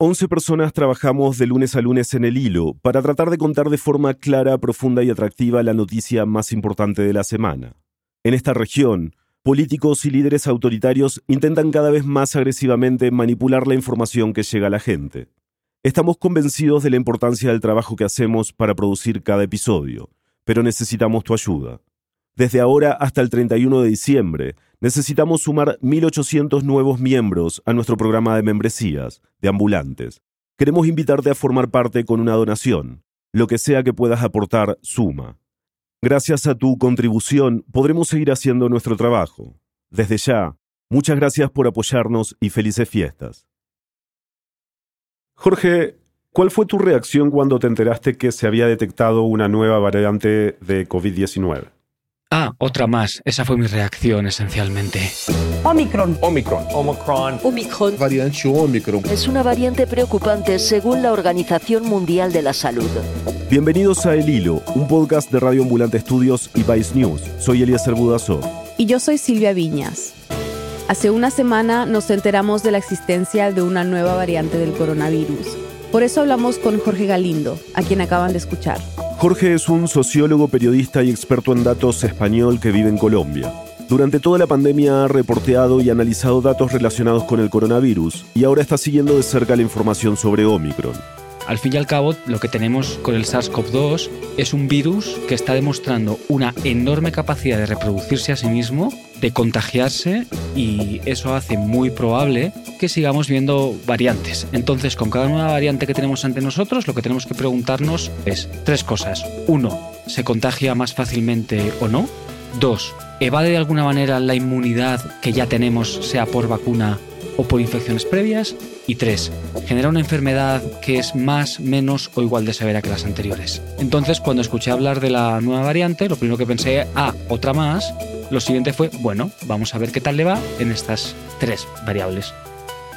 11 personas trabajamos de lunes a lunes en el hilo para tratar de contar de forma clara, profunda y atractiva la noticia más importante de la semana. En esta región, políticos y líderes autoritarios intentan cada vez más agresivamente manipular la información que llega a la gente. Estamos convencidos de la importancia del trabajo que hacemos para producir cada episodio, pero necesitamos tu ayuda. Desde ahora hasta el 31 de diciembre, necesitamos sumar 1.800 nuevos miembros a nuestro programa de membresías, de ambulantes. Queremos invitarte a formar parte con una donación. Lo que sea que puedas aportar, suma. Gracias a tu contribución podremos seguir haciendo nuestro trabajo. Desde ya, muchas gracias por apoyarnos y felices fiestas. Jorge, ¿cuál fue tu reacción cuando te enteraste que se había detectado una nueva variante de COVID-19? Ah, otra más. Esa fue mi reacción esencialmente. Omicron. Omicron. Omicron. Omicron. Variante Omicron. Es una variante preocupante según la Organización Mundial de la Salud. Bienvenidos a El Hilo, un podcast de Radio Ambulante Estudios y Vice News. Soy Eliezer Budasov. Y yo soy Silvia Viñas. Hace una semana nos enteramos de la existencia de una nueva variante del coronavirus. Por eso hablamos con Jorge Galindo, a quien acaban de escuchar. Jorge es un sociólogo, periodista y experto en datos español que vive en Colombia. Durante toda la pandemia ha reporteado y analizado datos relacionados con el coronavirus y ahora está siguiendo de cerca la información sobre Omicron. Al fin y al cabo, lo que tenemos con el SARS-CoV-2 es un virus que está demostrando una enorme capacidad de reproducirse a sí mismo, de contagiarse y eso hace muy probable que sigamos viendo variantes. Entonces, con cada nueva variante que tenemos ante nosotros, lo que tenemos que preguntarnos es tres cosas. Uno, ¿se contagia más fácilmente o no? Dos, ¿evade de alguna manera la inmunidad que ya tenemos, sea por vacuna o por infecciones previas. Y tres, genera una enfermedad que es más, menos o igual de severa que las anteriores. Entonces, cuando escuché hablar de la nueva variante, lo primero que pensé, ah, otra más. Lo siguiente fue, bueno, vamos a ver qué tal le va en estas tres variables.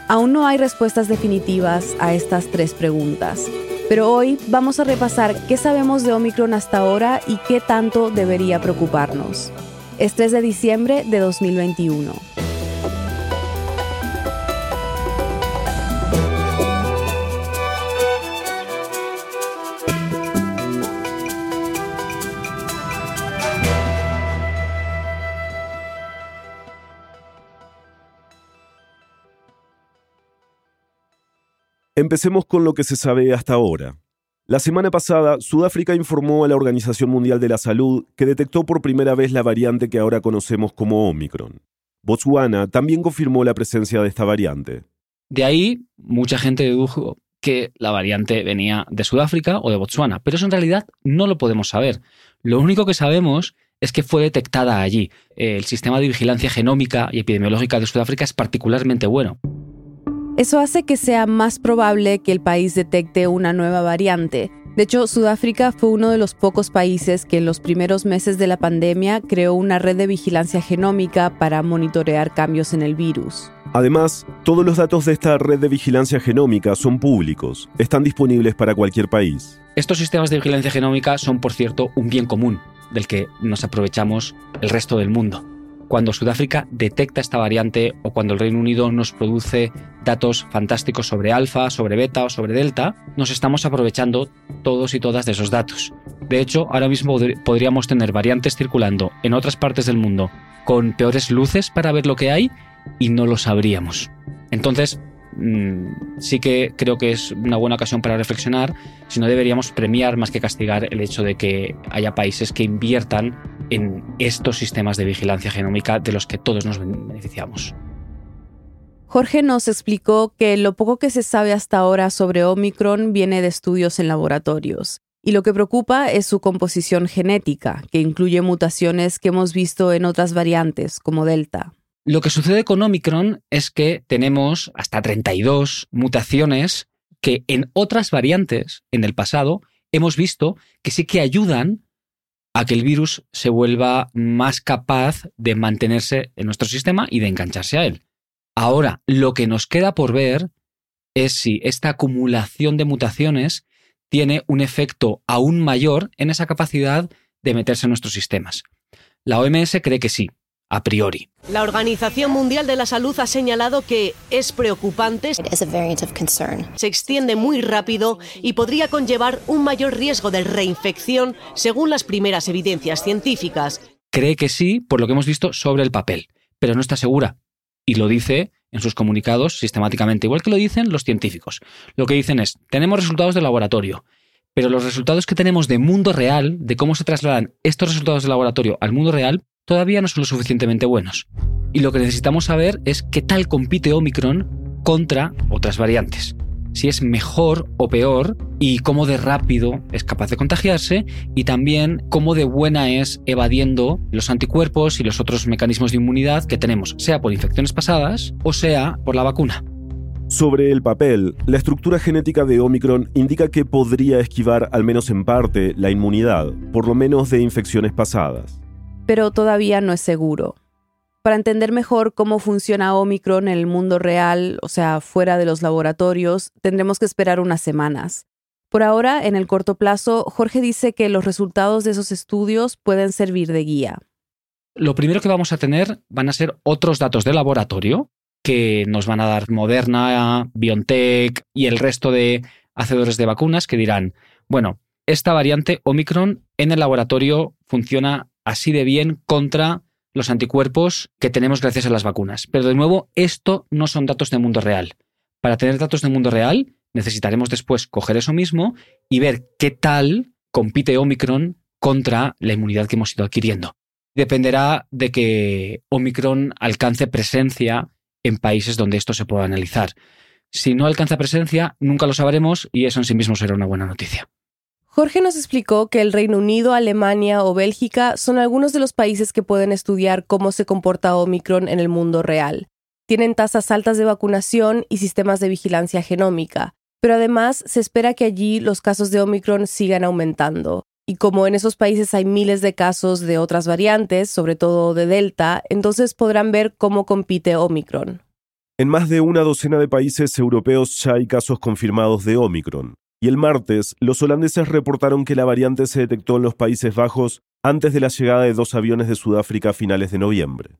Aún no hay respuestas definitivas a estas tres preguntas, pero hoy vamos a repasar qué sabemos de Omicron hasta ahora y qué tanto debería preocuparnos. Es 3 de diciembre de 2021. Empecemos con lo que se sabe hasta ahora. La semana pasada, Sudáfrica informó a la Organización Mundial de la Salud que detectó por primera vez la variante que ahora conocemos como Omicron. Botswana también confirmó la presencia de esta variante. De ahí, mucha gente dedujo que la variante venía de Sudáfrica o de Botswana, pero eso en realidad no lo podemos saber. Lo único que sabemos es que fue detectada allí. El sistema de vigilancia genómica y epidemiológica de Sudáfrica es particularmente bueno. Eso hace que sea más probable que el país detecte una nueva variante. De hecho, Sudáfrica fue uno de los pocos países que en los primeros meses de la pandemia creó una red de vigilancia genómica para monitorear cambios en el virus. Además, todos los datos de esta red de vigilancia genómica son públicos, están disponibles para cualquier país. Estos sistemas de vigilancia genómica son, por cierto, un bien común del que nos aprovechamos el resto del mundo cuando Sudáfrica detecta esta variante o cuando el Reino Unido nos produce datos fantásticos sobre alfa, sobre beta o sobre delta, nos estamos aprovechando todos y todas de esos datos. De hecho, ahora mismo podríamos tener variantes circulando en otras partes del mundo con peores luces para ver lo que hay y no lo sabríamos. Entonces, Mm, sí que creo que es una buena ocasión para reflexionar si no deberíamos premiar más que castigar el hecho de que haya países que inviertan en estos sistemas de vigilancia genómica de los que todos nos beneficiamos. Jorge nos explicó que lo poco que se sabe hasta ahora sobre Omicron viene de estudios en laboratorios. Y lo que preocupa es su composición genética, que incluye mutaciones que hemos visto en otras variantes, como Delta. Lo que sucede con Omicron es que tenemos hasta 32 mutaciones que en otras variantes en el pasado hemos visto que sí que ayudan a que el virus se vuelva más capaz de mantenerse en nuestro sistema y de engancharse a él. Ahora, lo que nos queda por ver es si esta acumulación de mutaciones tiene un efecto aún mayor en esa capacidad de meterse en nuestros sistemas. La OMS cree que sí, a priori. La Organización Mundial de la Salud ha señalado que es preocupante, se extiende muy rápido y podría conllevar un mayor riesgo de reinfección según las primeras evidencias científicas. Cree que sí, por lo que hemos visto sobre el papel, pero no está segura. Y lo dice en sus comunicados sistemáticamente, igual que lo dicen los científicos. Lo que dicen es, tenemos resultados de laboratorio, pero los resultados que tenemos de mundo real, de cómo se trasladan estos resultados de laboratorio al mundo real, todavía no son lo suficientemente buenos. Y lo que necesitamos saber es qué tal compite Omicron contra otras variantes. Si es mejor o peor y cómo de rápido es capaz de contagiarse y también cómo de buena es evadiendo los anticuerpos y los otros mecanismos de inmunidad que tenemos, sea por infecciones pasadas o sea por la vacuna. Sobre el papel, la estructura genética de Omicron indica que podría esquivar al menos en parte la inmunidad, por lo menos de infecciones pasadas. Pero todavía no es seguro. Para entender mejor cómo funciona Omicron en el mundo real, o sea, fuera de los laboratorios, tendremos que esperar unas semanas. Por ahora, en el corto plazo, Jorge dice que los resultados de esos estudios pueden servir de guía. Lo primero que vamos a tener van a ser otros datos de laboratorio que nos van a dar Moderna, BioNTech y el resto de hacedores de vacunas que dirán, bueno, esta variante Omicron en el laboratorio funciona así de bien contra los anticuerpos que tenemos gracias a las vacunas. Pero de nuevo, esto no son datos de mundo real. Para tener datos de mundo real, necesitaremos después coger eso mismo y ver qué tal compite Omicron contra la inmunidad que hemos ido adquiriendo. Dependerá de que Omicron alcance presencia en países donde esto se pueda analizar. Si no alcanza presencia, nunca lo sabremos y eso en sí mismo será una buena noticia. Jorge nos explicó que el Reino Unido, Alemania o Bélgica son algunos de los países que pueden estudiar cómo se comporta Omicron en el mundo real. Tienen tasas altas de vacunación y sistemas de vigilancia genómica, pero además se espera que allí los casos de Omicron sigan aumentando. Y como en esos países hay miles de casos de otras variantes, sobre todo de Delta, entonces podrán ver cómo compite Omicron. En más de una docena de países europeos ya hay casos confirmados de Omicron. Y el martes, los holandeses reportaron que la variante se detectó en los Países Bajos antes de la llegada de dos aviones de Sudáfrica a finales de noviembre.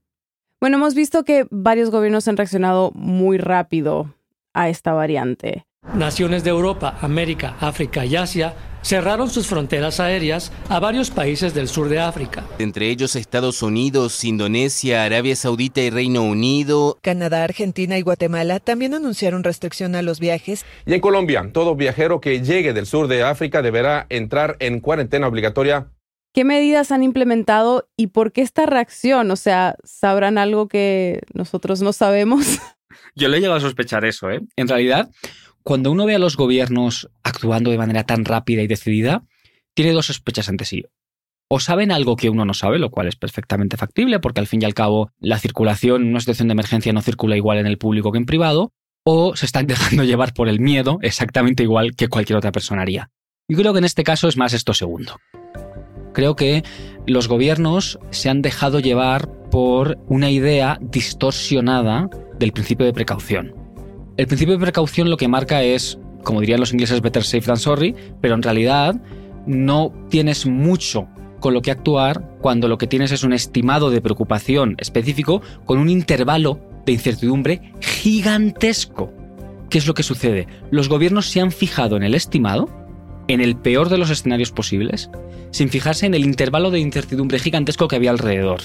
Bueno, hemos visto que varios gobiernos han reaccionado muy rápido a esta variante. Naciones de Europa, América, África y Asia cerraron sus fronteras aéreas a varios países del sur de África. Entre ellos Estados Unidos, Indonesia, Arabia Saudita y Reino Unido. Canadá, Argentina y Guatemala también anunciaron restricción a los viajes. Y en Colombia, todo viajero que llegue del sur de África deberá entrar en cuarentena obligatoria. ¿Qué medidas han implementado y por qué esta reacción? O sea, ¿sabrán algo que nosotros no sabemos? Yo le he llegado a sospechar eso, ¿eh? En realidad, cuando uno ve a los gobiernos actuando de manera tan rápida y decidida, tiene dos sospechas ante sí. O saben algo que uno no sabe, lo cual es perfectamente factible, porque al fin y al cabo la circulación en una situación de emergencia no circula igual en el público que en privado, o se están dejando llevar por el miedo exactamente igual que cualquier otra persona haría. Yo creo que en este caso es más esto segundo. Creo que los gobiernos se han dejado llevar por una idea distorsionada del principio de precaución. El principio de precaución lo que marca es, como dirían los ingleses, better safe than sorry, pero en realidad no tienes mucho con lo que actuar cuando lo que tienes es un estimado de preocupación específico con un intervalo de incertidumbre gigantesco. ¿Qué es lo que sucede? Los gobiernos se han fijado en el estimado, en el peor de los escenarios posibles, sin fijarse en el intervalo de incertidumbre gigantesco que había alrededor.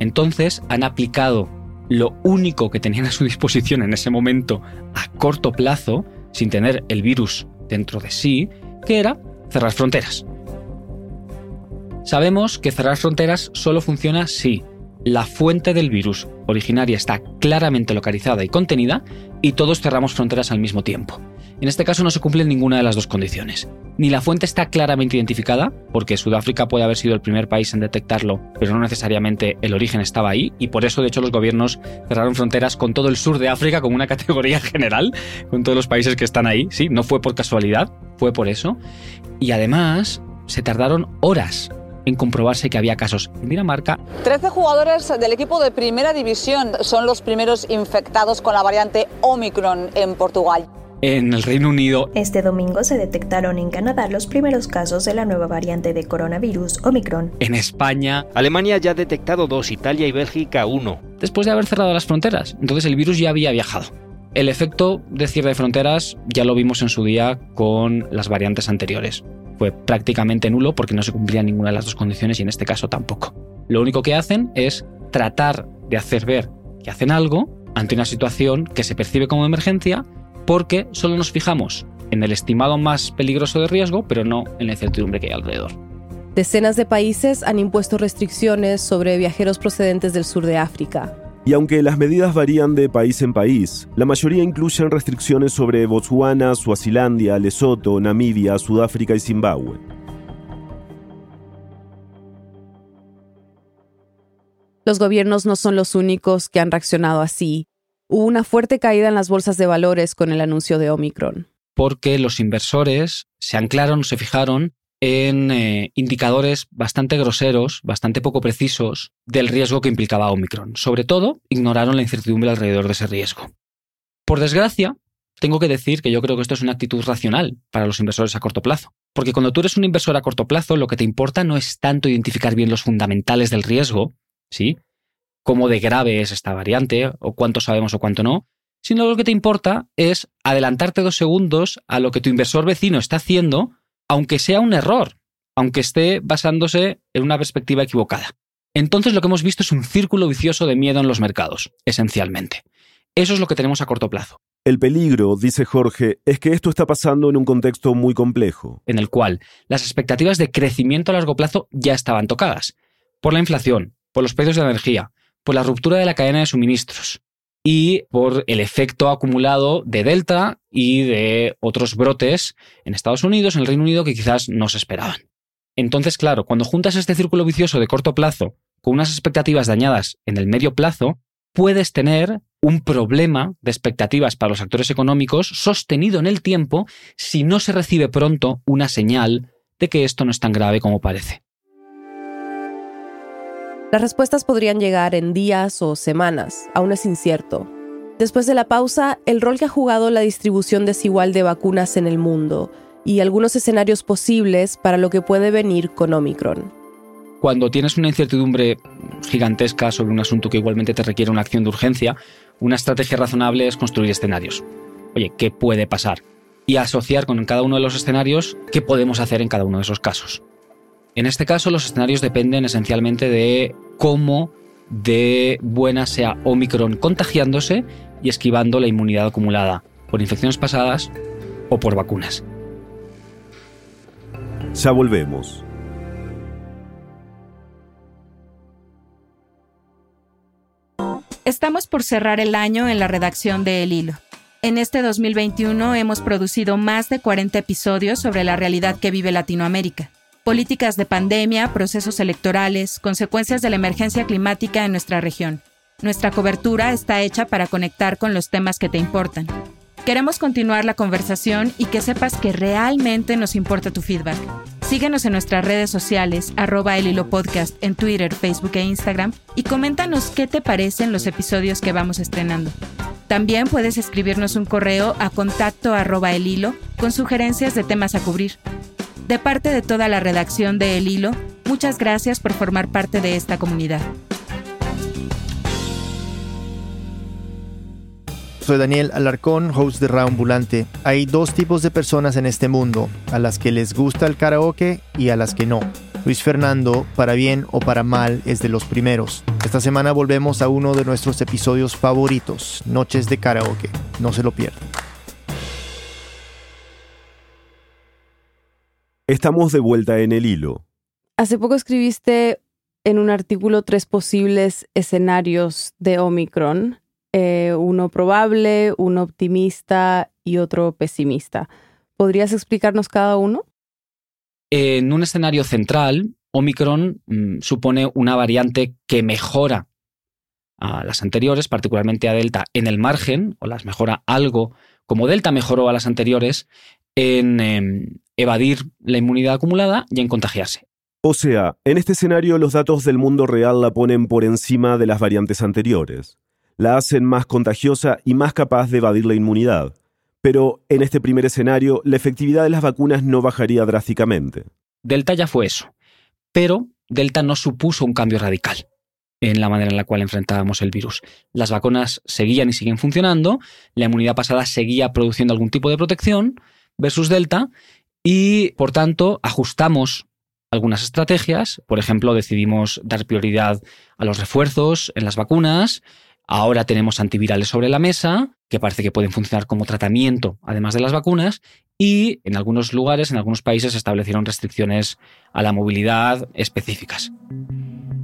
Entonces han aplicado lo único que tenían a su disposición en ese momento a corto plazo, sin tener el virus dentro de sí, que era cerrar fronteras. Sabemos que cerrar fronteras solo funciona si la fuente del virus originaria está claramente localizada y contenida y todos cerramos fronteras al mismo tiempo. En este caso no se cumplen ninguna de las dos condiciones. Ni la fuente está claramente identificada, porque Sudáfrica puede haber sido el primer país en detectarlo, pero no necesariamente el origen estaba ahí, y por eso de hecho los gobiernos cerraron fronteras con todo el sur de África como una categoría general, con todos los países que están ahí, sí, no fue por casualidad, fue por eso. Y además se tardaron horas en comprobarse que había casos en Dinamarca. Trece jugadores del equipo de primera división son los primeros infectados con la variante Omicron en Portugal. En el Reino Unido. Este domingo se detectaron en Canadá los primeros casos de la nueva variante de coronavirus, Omicron. En España. Alemania ya ha detectado dos, Italia y Bélgica uno. Después de haber cerrado las fronteras. Entonces el virus ya había viajado. El efecto de cierre de fronteras ya lo vimos en su día con las variantes anteriores. Fue prácticamente nulo porque no se cumplía ninguna de las dos condiciones y en este caso tampoco. Lo único que hacen es tratar de hacer ver que hacen algo ante una situación que se percibe como emergencia porque solo nos fijamos en el estimado más peligroso de riesgo, pero no en la incertidumbre que hay alrededor. Decenas de países han impuesto restricciones sobre viajeros procedentes del sur de África. Y aunque las medidas varían de país en país, la mayoría incluyen restricciones sobre Botswana, Suazilandia, Lesoto, Namibia, Sudáfrica y Zimbabue. Los gobiernos no son los únicos que han reaccionado así. Hubo una fuerte caída en las bolsas de valores con el anuncio de Omicron. Porque los inversores se anclaron, se fijaron en eh, indicadores bastante groseros, bastante poco precisos del riesgo que implicaba Omicron. Sobre todo, ignoraron la incertidumbre alrededor de ese riesgo. Por desgracia, tengo que decir que yo creo que esto es una actitud racional para los inversores a corto plazo. Porque cuando tú eres un inversor a corto plazo, lo que te importa no es tanto identificar bien los fundamentales del riesgo, ¿sí? Cómo de grave es esta variante, o cuánto sabemos o cuánto no, sino lo que te importa es adelantarte dos segundos a lo que tu inversor vecino está haciendo, aunque sea un error, aunque esté basándose en una perspectiva equivocada. Entonces lo que hemos visto es un círculo vicioso de miedo en los mercados, esencialmente. Eso es lo que tenemos a corto plazo. El peligro, dice Jorge, es que esto está pasando en un contexto muy complejo. En el cual las expectativas de crecimiento a largo plazo ya estaban tocadas. Por la inflación, por los precios de energía, por la ruptura de la cadena de suministros y por el efecto acumulado de Delta y de otros brotes en Estados Unidos, en el Reino Unido, que quizás no se esperaban. Entonces, claro, cuando juntas este círculo vicioso de corto plazo con unas expectativas dañadas en el medio plazo, puedes tener un problema de expectativas para los actores económicos sostenido en el tiempo si no se recibe pronto una señal de que esto no es tan grave como parece. Las respuestas podrían llegar en días o semanas, aún es incierto. Después de la pausa, el rol que ha jugado la distribución desigual de vacunas en el mundo y algunos escenarios posibles para lo que puede venir con Omicron. Cuando tienes una incertidumbre gigantesca sobre un asunto que igualmente te requiere una acción de urgencia, una estrategia razonable es construir escenarios. Oye, ¿qué puede pasar? Y asociar con cada uno de los escenarios qué podemos hacer en cada uno de esos casos. En este caso, los escenarios dependen esencialmente de cómo de buena sea Omicron contagiándose y esquivando la inmunidad acumulada por infecciones pasadas o por vacunas. Ya volvemos. Estamos por cerrar el año en la redacción de El Hilo. En este 2021 hemos producido más de 40 episodios sobre la realidad que vive Latinoamérica políticas de pandemia, procesos electorales, consecuencias de la emergencia climática en nuestra región. Nuestra cobertura está hecha para conectar con los temas que te importan. Queremos continuar la conversación y que sepas que realmente nos importa tu feedback. Síguenos en nuestras redes sociales, arroba el podcast en Twitter, Facebook e Instagram y coméntanos qué te parecen los episodios que vamos estrenando. También puedes escribirnos un correo a contacto arroba el con sugerencias de temas a cubrir. De parte de toda la redacción de El Hilo, muchas gracias por formar parte de esta comunidad. Soy Daniel Alarcón, host de Raambulante. Hay dos tipos de personas en este mundo, a las que les gusta el karaoke y a las que no. Luis Fernando, para bien o para mal, es de los primeros. Esta semana volvemos a uno de nuestros episodios favoritos, Noches de Karaoke. No se lo pierdan. Estamos de vuelta en el hilo. Hace poco escribiste en un artículo tres posibles escenarios de Omicron, eh, uno probable, uno optimista y otro pesimista. ¿Podrías explicarnos cada uno? En un escenario central, Omicron mm, supone una variante que mejora a las anteriores, particularmente a Delta, en el margen, o las mejora algo, como Delta mejoró a las anteriores, en em, evadir la inmunidad acumulada y en contagiarse. O sea, en este escenario los datos del mundo real la ponen por encima de las variantes anteriores. La hacen más contagiosa y más capaz de evadir la inmunidad. Pero en este primer escenario, la efectividad de las vacunas no bajaría drásticamente. Delta ya fue eso, pero Delta no supuso un cambio radical en la manera en la cual enfrentábamos el virus. Las vacunas seguían y siguen funcionando, la inmunidad pasada seguía produciendo algún tipo de protección versus Delta y, por tanto, ajustamos algunas estrategias. Por ejemplo, decidimos dar prioridad a los refuerzos en las vacunas. Ahora tenemos antivirales sobre la mesa, que parece que pueden funcionar como tratamiento, además de las vacunas. Y en algunos lugares, en algunos países, se establecieron restricciones a la movilidad específicas.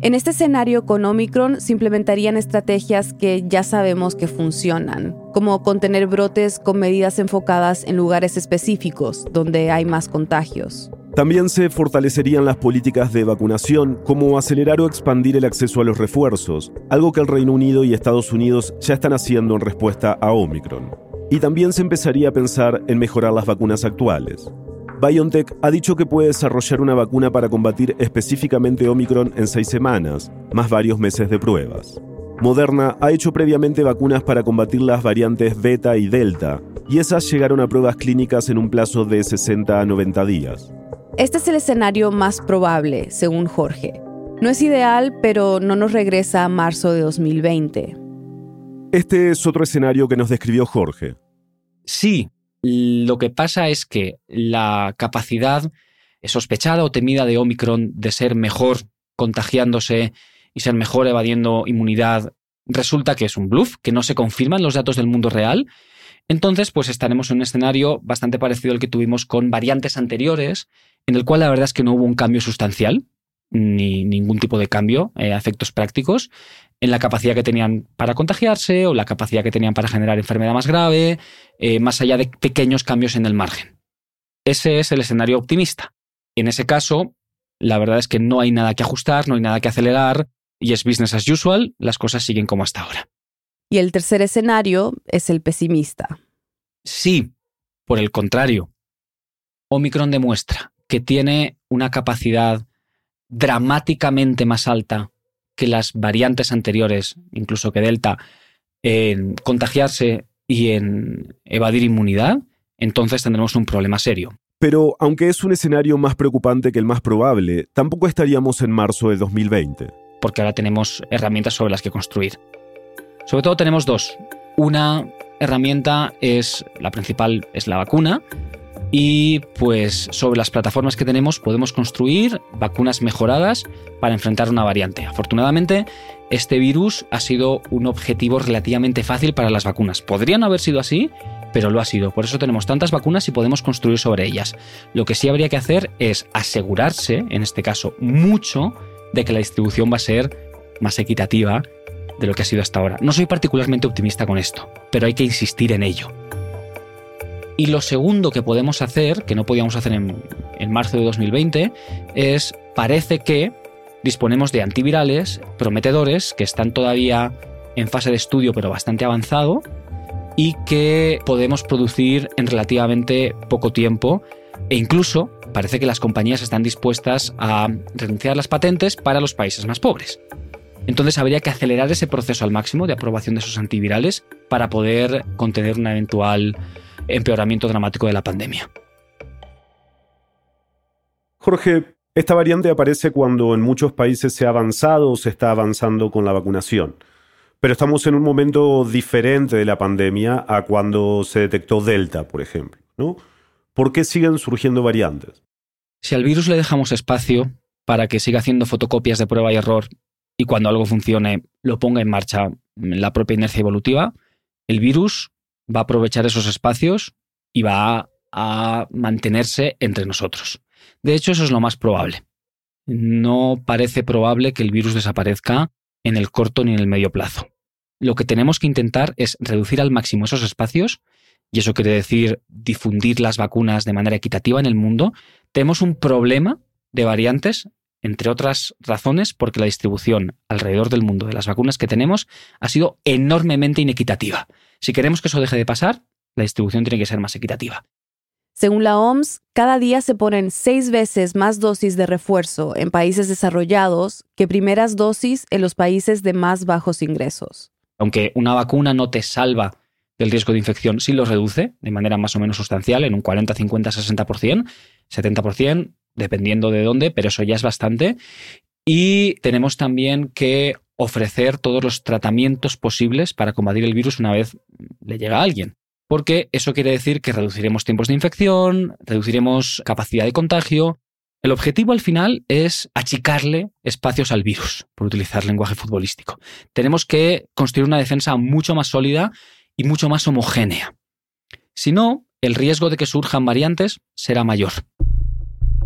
En este escenario con Omicron se implementarían estrategias que ya sabemos que funcionan, como contener brotes con medidas enfocadas en lugares específicos donde hay más contagios. También se fortalecerían las políticas de vacunación, como acelerar o expandir el acceso a los refuerzos, algo que el Reino Unido y Estados Unidos ya están haciendo en respuesta a Omicron. Y también se empezaría a pensar en mejorar las vacunas actuales. BioNTech ha dicho que puede desarrollar una vacuna para combatir específicamente Omicron en seis semanas, más varios meses de pruebas. Moderna ha hecho previamente vacunas para combatir las variantes beta y delta, y esas llegaron a pruebas clínicas en un plazo de 60 a 90 días. Este es el escenario más probable, según Jorge. No es ideal, pero no nos regresa a marzo de 2020. Este es otro escenario que nos describió Jorge. Sí, lo que pasa es que la capacidad sospechada o temida de Omicron de ser mejor contagiándose y ser mejor evadiendo inmunidad resulta que es un bluff, que no se confirman los datos del mundo real. Entonces, pues estaremos en un escenario bastante parecido al que tuvimos con variantes anteriores, en el cual la verdad es que no hubo un cambio sustancial, ni ningún tipo de cambio eh, a efectos prácticos en la capacidad que tenían para contagiarse o la capacidad que tenían para generar enfermedad más grave, eh, más allá de pequeños cambios en el margen. Ese es el escenario optimista. En ese caso, la verdad es que no hay nada que ajustar, no hay nada que acelerar y es business as usual, las cosas siguen como hasta ahora. Y el tercer escenario es el pesimista. Sí, por el contrario. Omicron demuestra que tiene una capacidad dramáticamente más alta que las variantes anteriores, incluso que Delta, en contagiarse y en evadir inmunidad, entonces tendremos un problema serio. Pero aunque es un escenario más preocupante que el más probable, tampoco estaríamos en marzo de 2020. Porque ahora tenemos herramientas sobre las que construir. Sobre todo tenemos dos. Una herramienta es, la principal es la vacuna, y pues sobre las plataformas que tenemos podemos construir vacunas mejoradas para enfrentar una variante. Afortunadamente, este virus ha sido un objetivo relativamente fácil para las vacunas. Podría no haber sido así, pero lo ha sido. Por eso tenemos tantas vacunas y podemos construir sobre ellas. Lo que sí habría que hacer es asegurarse, en este caso mucho, de que la distribución va a ser más equitativa de lo que ha sido hasta ahora. No soy particularmente optimista con esto, pero hay que insistir en ello. Y lo segundo que podemos hacer, que no podíamos hacer en, marzo de 2020, es, parece que disponemos de antivirales prometedores que están todavía en fase de estudio pero bastante avanzado y que podemos producir en relativamente poco tiempo e incluso parece que las compañías están dispuestas a renunciar a las patentes para los países más pobres. Entonces habría que acelerar ese proceso al máximo de aprobación de esos antivirales para poder contener una eventual empeoramiento dramático de la pandemia. Jorge, esta variante aparece cuando en muchos países se ha avanzado o se está avanzando con la vacunación. Pero estamos en un momento diferente de la pandemia a cuando se detectó Delta, por ejemplo. ¿no? ¿Por qué siguen surgiendo variantes? Si al virus le dejamos espacio para que siga haciendo fotocopias de prueba y error y cuando algo funcione lo ponga en marcha la propia inercia evolutiva, el virus va a aprovechar esos espacios y va a, mantenerse entre nosotros. De hecho, eso es lo más probable. No parece probable que el virus desaparezca en el corto ni en el medio plazo. Lo que tenemos que intentar es reducir al máximo esos espacios, y eso quiere decir difundir las vacunas de manera equitativa en el mundo. Tenemos un problema de variantes, entre otras razones, porque la distribución alrededor del mundo de las vacunas que tenemos ha sido enormemente inequitativa. Si queremos que eso deje de pasar, la distribución tiene que ser más equitativa. Según la OMS, cada día se ponen seis veces más dosis de refuerzo en países desarrollados que primeras dosis en los países de más bajos ingresos. Aunque una vacuna no te salva del riesgo de infección sí lo reduce de manera más o menos sustancial, en un 40, 50, 60%, 70%, dependiendo de dónde, pero eso ya es bastante. Y tenemos también que ofrecer todos los tratamientos posibles para combatir el virus una vez le llega a alguien. Porque eso quiere decir que reduciremos tiempos de infección, reduciremos capacidad de contagio. El objetivo al final es achicarle espacios al virus, por utilizar lenguaje futbolístico. Tenemos que construir una defensa mucho más sólida y mucho más homogénea. Si no, el riesgo de que surjan variantes será mayor.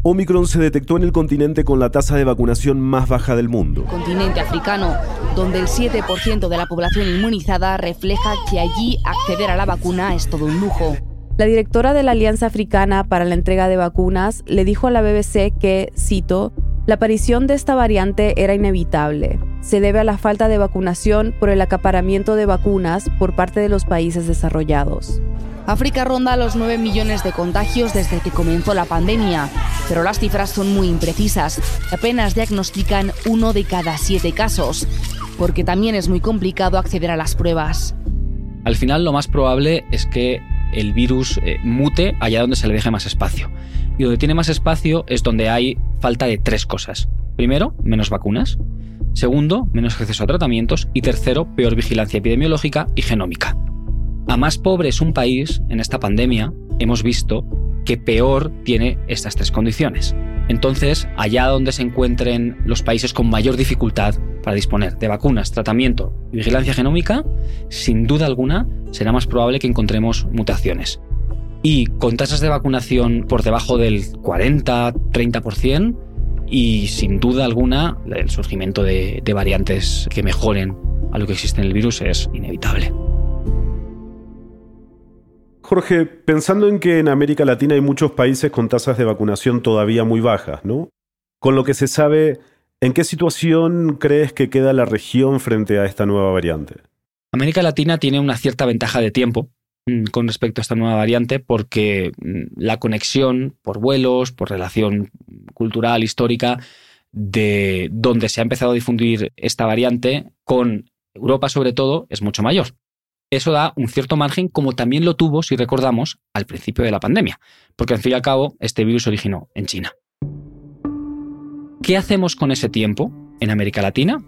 Omicron se detectó en el continente con la tasa de vacunación más baja del mundo. Continente africano, donde el 7% de la población inmunizada refleja que allí acceder a la vacuna es todo un lujo. La directora de la Alianza Africana para la entrega de vacunas le dijo a la BBC que, cito, la aparición de esta variante era inevitable. Se debe a la falta de vacunación por el acaparamiento de vacunas por parte de los países desarrollados. África ronda los 9 millones de contagios desde que comenzó la pandemia, pero las cifras son muy imprecisas. Apenas diagnostican uno de cada siete casos, porque también es muy complicado acceder a las pruebas. Al final lo más probable es que el virus eh, mute allá donde se le deje más espacio. Y donde tiene más espacio es donde hay falta de tres cosas. Primero, menos vacunas. Segundo, menos acceso a tratamientos. Y tercero, peor vigilancia epidemiológica y genómica. A más pobre es un país en esta pandemia, hemos visto que peor tiene estas tres condiciones. Entonces, allá donde se encuentren los países con mayor dificultad para disponer de vacunas, tratamiento y vigilancia genómica, sin duda alguna será más probable que encontremos mutaciones. Y con tasas de vacunación por debajo del 40-30%, y sin duda alguna el surgimiento de, de variantes que mejoren a lo que existe en el virus es inevitable. Jorge, pensando en que en América Latina hay muchos países con tasas de vacunación todavía muy bajas, ¿no? Con lo que se sabe, ¿en qué situación crees que queda la región frente a esta nueva variante? América Latina tiene una cierta ventaja de tiempo mm, con respecto a esta nueva variante porque mm, la conexión por vuelos, por relación cultural, histórica, de donde se ha empezado a difundir esta variante con Europa sobre todo es mucho mayor eso da un cierto margen, como también lo tuvo, si recordamos, al principio de la pandemia, porque al fin y al cabo este virus originó en China. ¿Qué hacemos con ese tiempo en América Latina?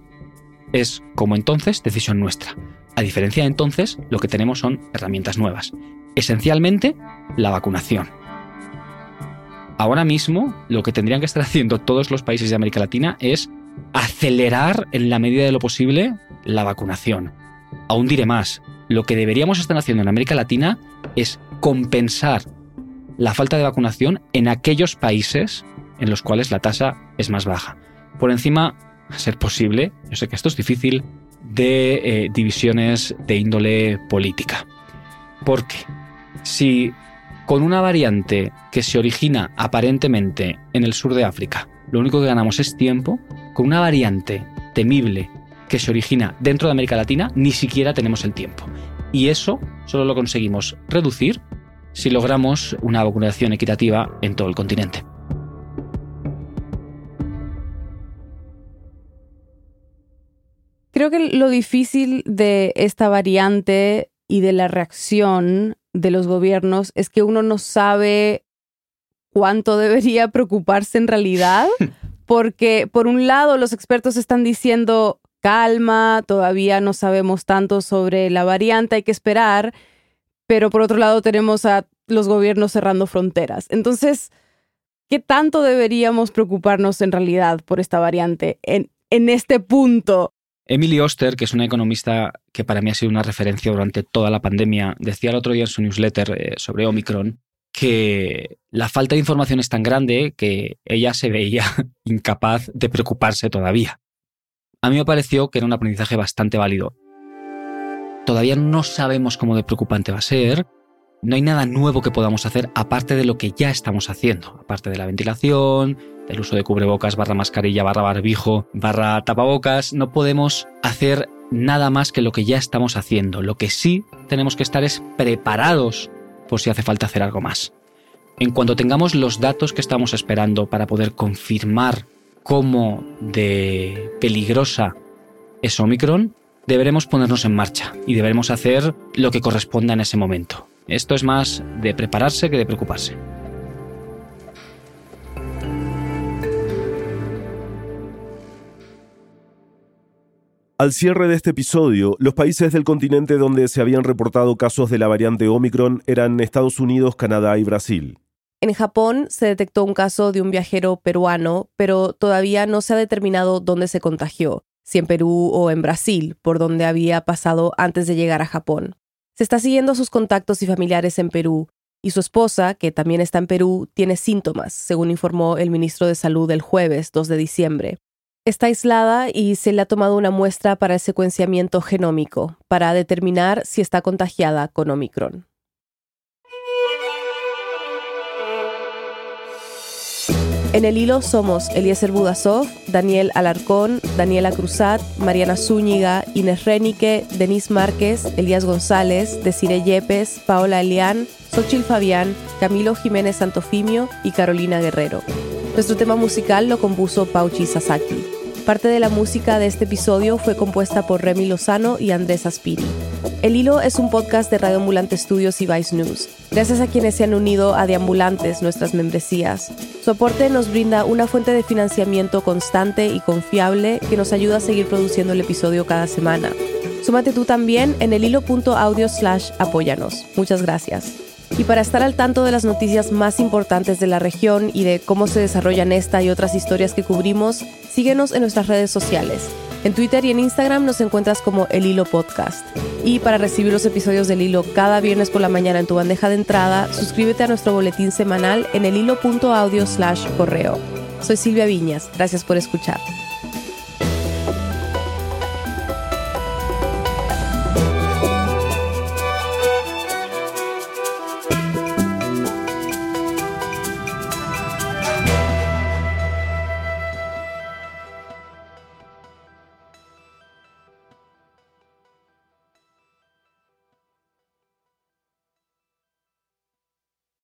Es, como entonces, decisión nuestra. A diferencia de entonces, lo que tenemos son herramientas nuevas. Esencialmente, la vacunación. Ahora mismo, lo que tendrían que estar haciendo todos los países de América Latina es acelerar en la medida de lo posible la vacunación. Aún diré más, lo que deberíamos estar haciendo en América Latina es compensar la falta de vacunación en aquellos países en los cuales la tasa es más baja. Por encima, a ser posible, yo sé que esto es difícil, de eh, divisiones de índole política. Porque si con una variante que se origina aparentemente en el sur de África, lo único que ganamos es tiempo, con una variante temible que se origina dentro de América Latina, ni siquiera tenemos el tiempo. Y eso solo lo conseguimos reducir si logramos una vacunación equitativa en todo el continente. Creo que lo difícil de esta variante y de la reacción de los gobiernos es que uno no sabe cuánto debería preocuparse en realidad, porque por un lado los expertos están diciendo calma, todavía no sabemos tanto sobre la variante, hay que esperar, pero por otro lado tenemos a los gobiernos cerrando fronteras. Entonces, ¿qué tanto deberíamos preocuparnos en realidad por esta variante en, este punto? Emily Oster, que es una economista que para mí ha sido una referencia durante toda la pandemia, decía el otro día en su newsletter eh, sobre Omicron que la falta de información es tan grande que ella se veía incapaz de preocuparse todavía a mí me pareció que era un aprendizaje bastante válido. Todavía no sabemos cómo de preocupante va a ser, no hay nada nuevo que podamos hacer aparte de lo que ya estamos haciendo, aparte de la ventilación, del uso de cubrebocas barra mascarilla barra barbijo barra tapabocas, no podemos hacer nada más que lo que ya estamos haciendo. Lo que sí tenemos que estar es preparados por si hace falta hacer algo más. En cuanto tengamos los datos que estamos esperando para poder confirmar cómo de peligrosa es Omicron, deberemos ponernos en marcha y deberemos hacer lo que corresponda en ese momento. Esto es más de prepararse que de preocuparse. Al cierre de este episodio, los países del continente donde se habían reportado casos de la variante Omicron eran Estados Unidos, Canadá y Brasil. En Japón se detectó un caso de un viajero peruano, pero todavía no se ha determinado dónde se contagió, si en Perú o en Brasil, por donde había pasado antes de llegar a Japón. Se está siguiendo sus contactos y familiares en Perú, y su esposa, que también está en Perú, tiene síntomas, según informó el ministro de Salud el jueves 2 de diciembre. Está aislada y se le ha tomado una muestra para el secuenciamiento genómico, para determinar si está contagiada con Omicron. En el hilo somos Eliezer Budasov, Daniel Alarcón, Daniela Cruzat, Mariana Zúñiga, Inés Renique, Denise Márquez, Elías González, Desire Yepes, Paola Elián, Xochil Fabián, Camilo Jiménez Santofimio y Carolina Guerrero. Nuestro tema musical lo compuso Pauchi Sasaki. Parte de la música de este episodio fue compuesta por Remy Lozano y Andrés Aspiri. El Hilo es un podcast de Radio Ambulante Studios y Vice News. Gracias a quienes se han unido a Deambulantes, nuestras membresías. Su aporte nos brinda una fuente de financiamiento constante y confiable que nos ayuda a seguir produciendo el episodio cada semana. Súmate tú también en el hilo.audio slash apóyanos. Muchas gracias. Y para estar al tanto de las noticias más importantes de la región y de cómo se desarrollan esta y otras historias que cubrimos, síguenos en nuestras redes sociales. En Twitter y en Instagram nos encuentras como El Hilo Podcast. Y para recibir los episodios del Hilo cada viernes por la mañana en tu bandeja de entrada, suscríbete a nuestro boletín semanal en el hilo.audio slash correo. Soy Silvia Viñas, gracias por escuchar.